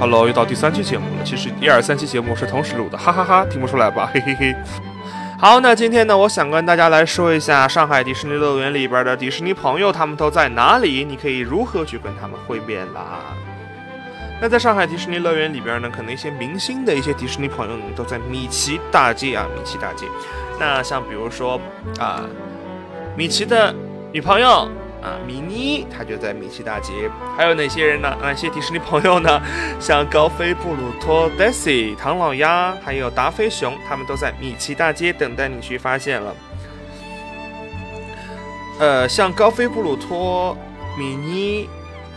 Hello，又到第三期节目了。其实一二三期节目是同时录的，哈哈哈，听不出来吧？嘿嘿嘿。好，那今天呢，我想跟大家来说一下上海迪士尼乐园里边的迪士尼朋友，他们都在哪里？你可以如何去跟他们会面啦？那在上海迪士尼乐园里边呢，可能一些明星的一些迪士尼朋友呢，都在米奇大街啊，米奇大街。那像比如说啊，米奇的女朋友。啊，米妮她就在米奇大街，还有哪些人呢？哪些迪士尼朋友呢？像高飞、布鲁托、Daisy、唐老鸭，还有达菲熊，他们都在米奇大街等待你去发现了。呃，像高飞、布鲁托、米妮、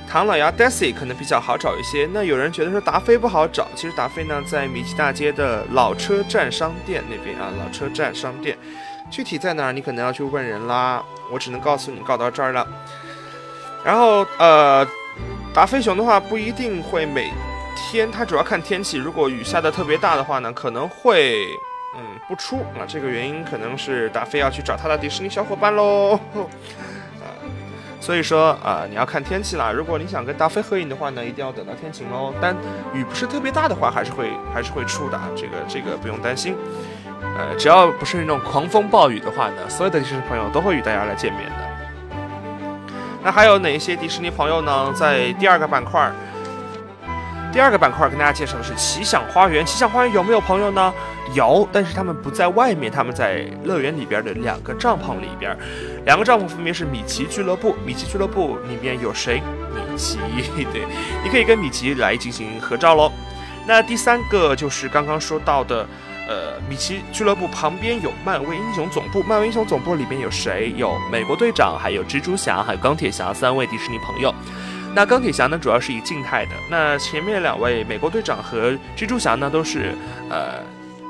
唐老鸭、Daisy 可能比较好找一些。那有人觉得说达菲不好找，其实达菲呢在米奇大街的老车站商店那边啊，老车站商店。具体在哪儿，你可能要去问人啦。我只能告诉你，告到这儿了。然后，呃，达菲熊的话不一定会每天，它主要看天气。如果雨下的特别大的话呢，可能会嗯不出啊。这个原因可能是达菲要去找他的迪士尼小伙伴喽。啊，所以说啊，你要看天气啦。如果你想跟达菲合影的话呢，一定要等到天晴喽。但雨不是特别大的话，还是会还是会出的，这个这个不用担心。呃，只要不是那种狂风暴雨的话呢，所有的迪士尼朋友都会与大家来见面的。那还有哪一些迪士尼朋友呢？在第二个板块，第二个板块跟大家介绍的是奇想花园。奇想花园有没有朋友呢？有，但是他们不在外面，他们在乐园里边的两个帐篷里边。两个帐篷分别是米奇俱乐部，米奇俱乐部里面有谁？米奇，对，你可以跟米奇来进行合照喽。那第三个就是刚刚说到的。呃，米奇俱乐部旁边有漫威英雄总部，漫威英雄总部里面有谁？有美国队长，还有蜘蛛侠，还有钢铁侠三位迪士尼朋友。那钢铁侠呢，主要是以静态的。那前面两位美国队长和蜘蛛侠呢，都是呃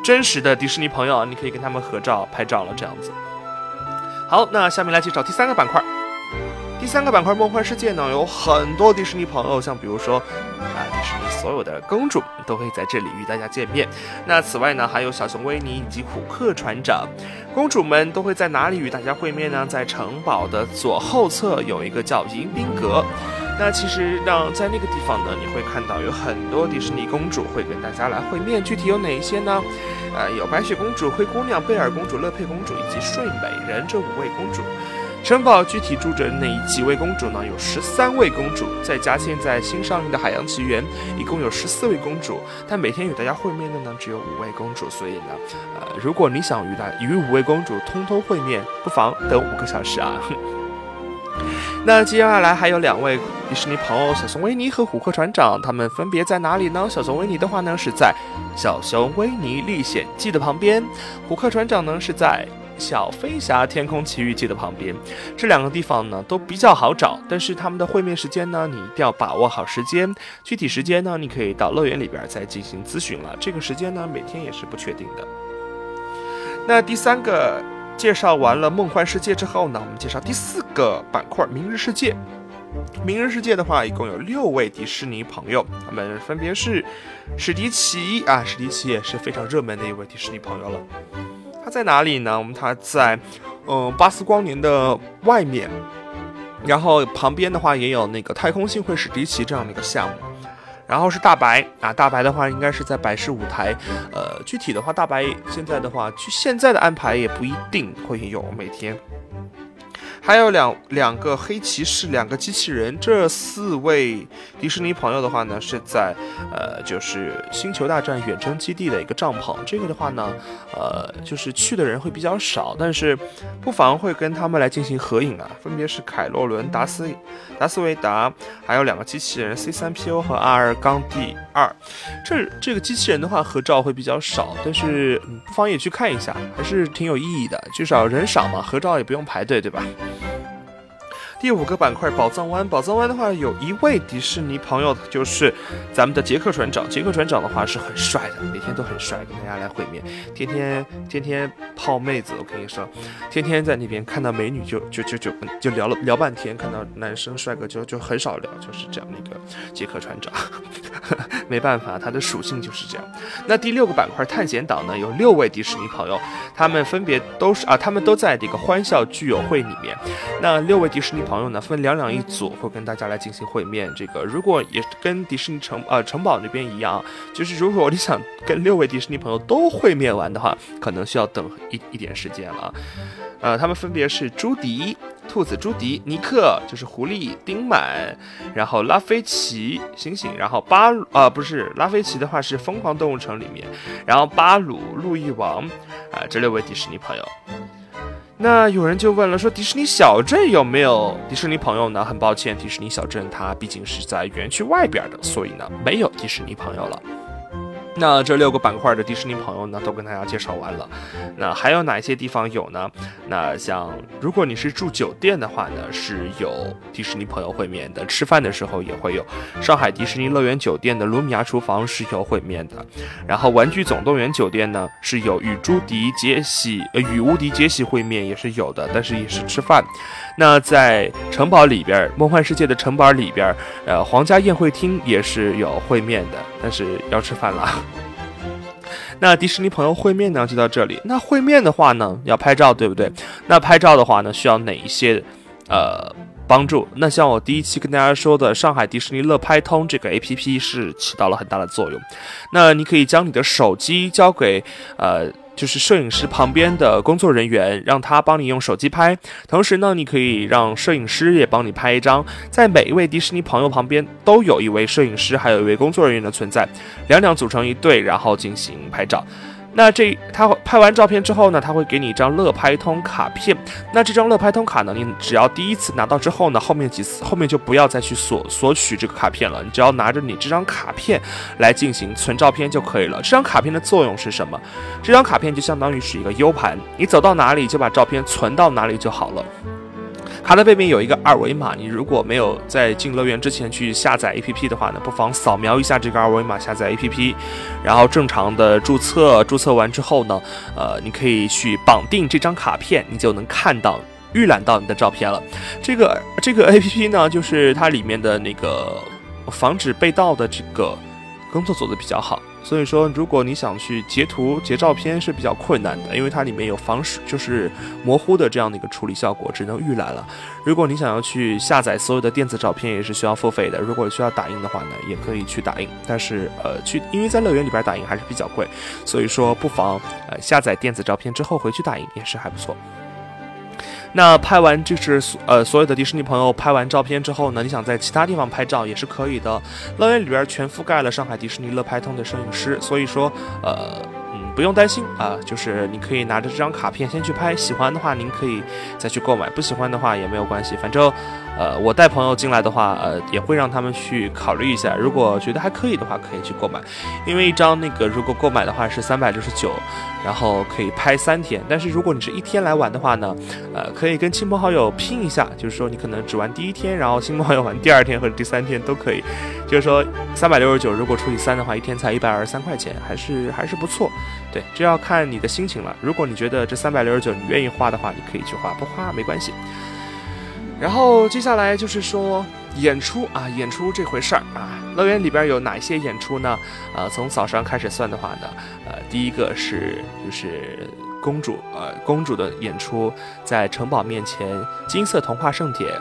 真实的迪士尼朋友，你可以跟他们合照拍照了，这样子。好，那下面来介绍第三个板块。第三个板块梦幻世界呢，有很多迪士尼朋友，像比如说啊，迪士尼所有的公主都会在这里与大家见面。那此外呢，还有小熊维尼以及虎克船长，公主们都会在哪里与大家会面呢？在城堡的左后侧有一个叫迎宾阁。那其实让在那个地方呢，你会看到有很多迪士尼公主会跟大家来会面。具体有哪一些呢？呃，有白雪公主、灰姑娘、贝尔公主、乐佩公主以及睡美人这五位公主。城堡具体住着哪几位公主呢？有十三位公主，再加现在新上映的《海洋奇缘》，一共有十四位公主。但每天与大家会面的呢，只有五位公主。所以呢，呃，如果你想与大与五位公主通通会面，不妨等五个小时啊。那接下来还有两位迪士尼朋友，小熊维尼和虎克船长，他们分别在哪里呢？小熊维尼的话呢，是在《小熊维尼历险记》的旁边；虎克船长呢，是在。小飞侠天空奇遇记的旁边，这两个地方呢都比较好找，但是他们的会面时间呢，你一定要把握好时间。具体时间呢，你可以到乐园里边再进行咨询了。这个时间呢，每天也是不确定的。那第三个介绍完了梦幻世界之后呢，我们介绍第四个板块明日世界。明日世界的话，一共有六位迪士尼朋友，他们分别是史迪奇啊，史迪奇也是非常热门的一位迪士尼朋友了。它在哪里呢？我们它在，嗯，巴斯光年的外面，然后旁边的话也有那个太空星会史迪奇这样的一个项目，然后是大白啊，大白的话应该是在百事舞台，呃，具体的话大白现在的话，据现在的安排也不一定会有每天。还有两两个黑骑士，两个机器人，这四位迪士尼朋友的话呢，是在呃，就是星球大战远征基地的一个帐篷。这个的话呢，呃，就是去的人会比较少，但是不妨会跟他们来进行合影啊。分别是凯洛伦、达斯、达斯维达，还有两个机器人 C 三 PO 和 R 杠 D 二。这这个机器人的话，合照会比较少，但是嗯不妨也去看一下，还是挺有意义的。至少人少嘛，合照也不用排队，对吧？第五个板块宝藏湾，宝藏湾的话有一位迪士尼朋友，就是咱们的杰克船长。杰克船长的话是很帅的，每天都很帅，跟大家来会面，天天天天泡妹子。我跟你说，天天在那边看到美女就就就就就聊了聊半天，看到男生帅哥就就很少聊，就是这样的一个杰克船长。没办法，他的属性就是这样。那第六个板块探险岛呢，有六位迪士尼朋友，他们分别都是啊，他们都在这个欢笑聚友会里面。那六位迪士尼朋朋友呢分两两一组，会跟大家来进行会面。这个如果也跟迪士尼城呃城堡那边一样，就是如果你想跟六位迪士尼朋友都会面完的话，可能需要等一一点时间了。呃，他们分别是朱迪、兔子朱迪、尼克，就是狐狸丁满，然后拉菲奇星星，然后巴鲁啊不是拉菲奇的话是疯狂动物城里面，然后巴鲁路易王啊这六位迪士尼朋友。那有人就问了，说迪士尼小镇有没有迪士尼朋友呢？很抱歉，迪士尼小镇它毕竟是在园区外边的，所以呢没有迪士尼朋友了。那这六个板块的迪士尼朋友呢，都跟大家介绍完了。那还有哪一些地方有呢？那像如果你是住酒店的话呢，是有迪士尼朋友会面的。吃饭的时候也会有。上海迪士尼乐园酒店的卢米亚厨房是有会面的。然后玩具总动员酒店呢是有与朱迪杰西呃与无敌杰西会面也是有的，但是也是吃饭。那在城堡里边，梦幻世界的城堡里边，呃，皇家宴会厅也是有会面的，但是要吃饭了。那迪士尼朋友会面呢，就到这里。那会面的话呢，要拍照，对不对？那拍照的话呢，需要哪一些呃帮助？那像我第一期跟大家说的，上海迪士尼乐拍通这个 A P P 是起到了很大的作用。那你可以将你的手机交给呃。就是摄影师旁边的工作人员，让他帮你用手机拍。同时呢，你可以让摄影师也帮你拍一张。在每一位迪士尼朋友旁边都有一位摄影师，还有一位工作人员的存在，两两组成一对，然后进行拍照。那这他拍完照片之后呢，他会给你一张乐拍通卡片。那这张乐拍通卡呢，你只要第一次拿到之后呢，后面几次后面就不要再去索索取这个卡片了。你只要拿着你这张卡片来进行存照片就可以了。这张卡片的作用是什么？这张卡片就相当于是一个 U 盘，你走到哪里就把照片存到哪里就好了。卡的背面有一个二维码，你如果没有在进乐园之前去下载 APP 的话呢，不妨扫描一下这个二维码下载 APP，然后正常的注册，注册完之后呢，呃，你可以去绑定这张卡片，你就能看到预览到你的照片了。这个这个 APP 呢，就是它里面的那个防止被盗的这个工作做得比较好。所以说，如果你想去截图、截照片是比较困难的，因为它里面有防水，就是模糊的这样的一个处理效果，只能预览了。如果你想要去下载所有的电子照片，也是需要付费的。如果需要打印的话呢，也可以去打印，但是呃，去因为在乐园里边打印还是比较贵，所以说不妨呃下载电子照片之后回去打印也是还不错。那拍完就是所呃所有的迪士尼朋友拍完照片之后呢，你想在其他地方拍照也是可以的。乐园里边全覆盖了上海迪士尼乐拍通的摄影师，所以说呃嗯不用担心啊，就是你可以拿着这张卡片先去拍，喜欢的话您可以再去购买，不喜欢的话也没有关系，反正。呃，我带朋友进来的话，呃，也会让他们去考虑一下，如果觉得还可以的话，可以去购买。因为一张那个如果购买的话是三百六十九，然后可以拍三天。但是如果你是一天来玩的话呢，呃，可以跟亲朋好友拼一下，就是说你可能只玩第一天，然后亲朋好友玩第二天或者第三天都可以。就是说三百六十九如果除以三的话，一天才一百二十三块钱，还是还是不错。对，这要看你的心情了。如果你觉得这三百六十九你愿意花的话，你可以去花，不花没关系。然后接下来就是说演出啊，演出这回事儿啊，乐园里边有哪些演出呢？呃，从早上开始算的话呢，呃，第一个是就是公主，呃，公主的演出在城堡面前金色童话盛典，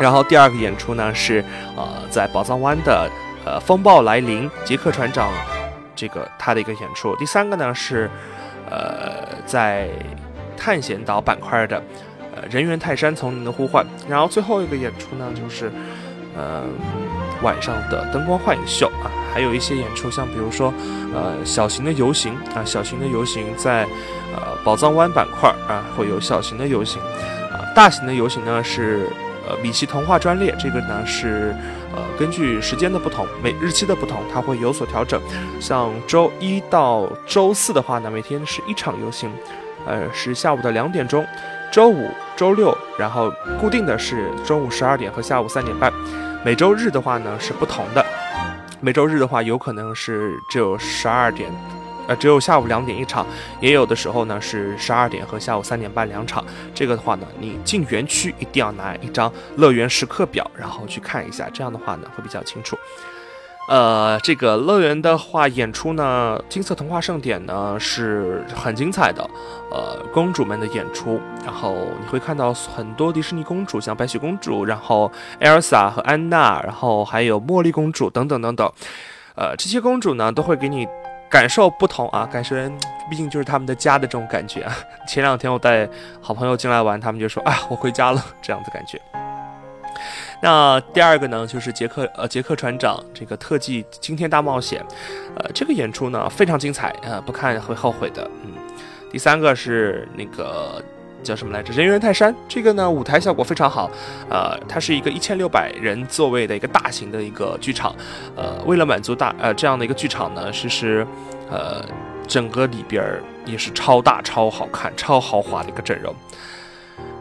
然后第二个演出呢是呃在宝藏湾的呃风暴来临，杰克船长这个他的一个演出，第三个呢是呃在探险岛板块的。呃，人猿泰山丛林的呼唤，然后最后一个演出呢，就是，呃，晚上的灯光幻影秀啊，还有一些演出，像比如说，呃，小型的游行啊，小型的游行在，呃，宝藏湾板块啊，会有小型的游行，啊，大型的游行呢是，呃，米奇童话专列，这个呢是，呃，根据时间的不同，每日期的不同，它会有所调整，像周一到周四的话呢，每天是一场游行，呃，是下午的两点钟。周五、周六，然后固定的是中午十二点和下午三点半。每周日的话呢是不同的，每周日的话有可能是只有十二点，呃，只有下午两点一场，也有的时候呢是十二点和下午三点半两场。这个的话呢，你进园区一定要拿一张乐园时刻表，然后去看一下，这样的话呢会比较清楚。呃，这个乐园的话，演出呢，《金色童话盛典》呢是很精彩的，呃，公主们的演出，然后你会看到很多迪士尼公主，像白雪公主，然后 Elsa 和安娜，然后还有茉莉公主等等等等，呃，这些公主呢都会给你感受不同啊，感受，毕竟就是他们的家的这种感觉啊。前两天我带好朋友进来玩，他们就说啊，我回家了，这样的感觉。那第二个呢，就是杰克呃杰克船长这个特技惊天大冒险，呃这个演出呢非常精彩呃不看会后悔的嗯。第三个是那个叫什么来着？人猿泰山这个呢舞台效果非常好，呃它是一个一千六百人座位的一个大型的一个剧场，呃为了满足大呃这样的一个剧场呢，其实呃整个里边也是超大超好看超豪华的一个阵容。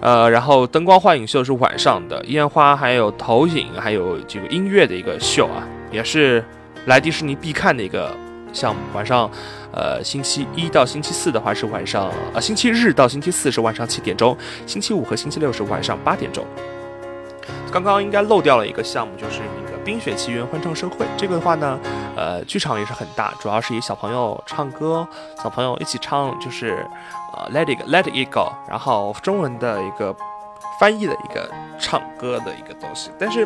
呃，然后灯光幻影秀是晚上的，烟花还有投影，还有这个音乐的一个秀啊，也是来迪士尼必看的一个项目。晚上，呃，星期一到星期四的话是晚上，呃，星期日到星期四是晚上七点钟，星期五和星期六是晚上八点钟。刚刚应该漏掉了一个项目，就是那个《冰雪奇缘》欢唱盛会。这个的话呢，呃，剧场也是很大，主要是以小朋友唱歌，小朋友一起唱，就是呃，Let it Let it go，然后中文的一个翻译的一个唱歌的一个东西。但是，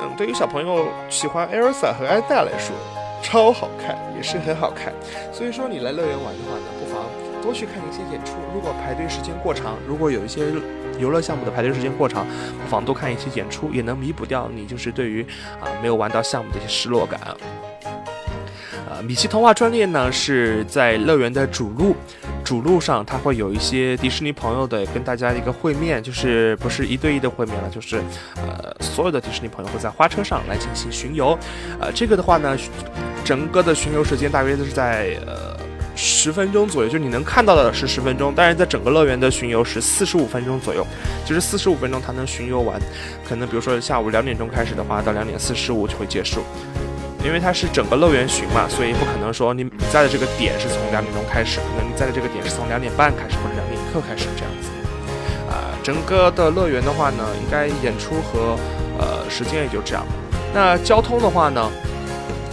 嗯，对于小朋友喜欢 Elsa 和安娜来说，超好看，也是很好看。所以说，你来乐园玩的话呢，不妨多去看一些演出。如果排队时间过长，如果有一些。游乐项目的排队时间过长，不妨多看一些演出，也能弥补掉你就是对于啊没有玩到项目的一些失落感。呃，米奇童话专列呢是在乐园的主路，主路上它会有一些迪士尼朋友的跟大家一个会面，就是不是一对一的会面了，就是呃所有的迪士尼朋友会在花车上来进行巡游。呃，这个的话呢，整个的巡游时间大约都是在呃。十分钟左右，就你能看到的是十分钟，但是在整个乐园的巡游是四十五分钟左右，就是四十五分钟它能巡游完。可能比如说下午两点钟开始的话，到两点四十五就会结束，因为它是整个乐园巡嘛，所以不可能说你你在的这个点是从两点钟开始，可能你在的这个点是从两点半开始或者两点一刻开始这样子。啊，整个的乐园的话呢，应该演出和呃时间也就这样。那交通的话呢？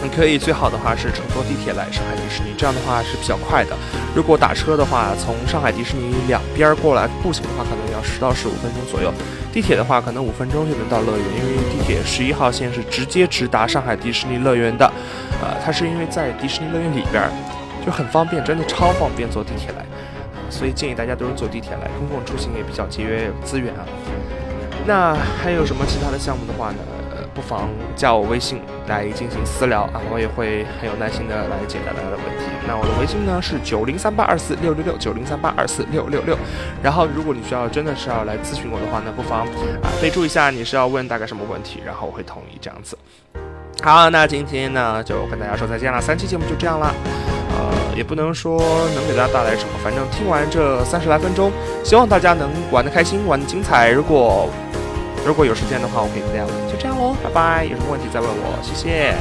你可以最好的话是乘坐地铁来上海迪士尼，这样的话是比较快的。如果打车的话，从上海迪士尼两边过来步行的话，可能要十到十五分钟左右。地铁的话，可能五分钟就能到乐园，因为地铁十一号线是直接直达上海迪士尼乐园的。呃，它是因为在迪士尼乐园里边，就很方便，真的超方便坐地铁来，所以建议大家都是坐地铁来，公共出行也比较节约资源啊。那还有什么其他的项目的话呢？不妨加我微信来进行私聊啊，我也会很有耐心的来解答大家的问题。那我的微信呢是九零三八二四六六六九零三八二四六六六。然后如果你需要真的是要来咨询我的话呢，不妨啊备注一下你是要问大概什么问题，然后我会同意这样子。好，那今天呢就跟大家说再见了，三期节目就这样了。呃，也不能说能给大家带来什么，反正听完这三十来分钟，希望大家能玩得开心，玩得精彩。如果如果有时间的话，我可以这样，拜拜。有什么问题再问我，谢谢。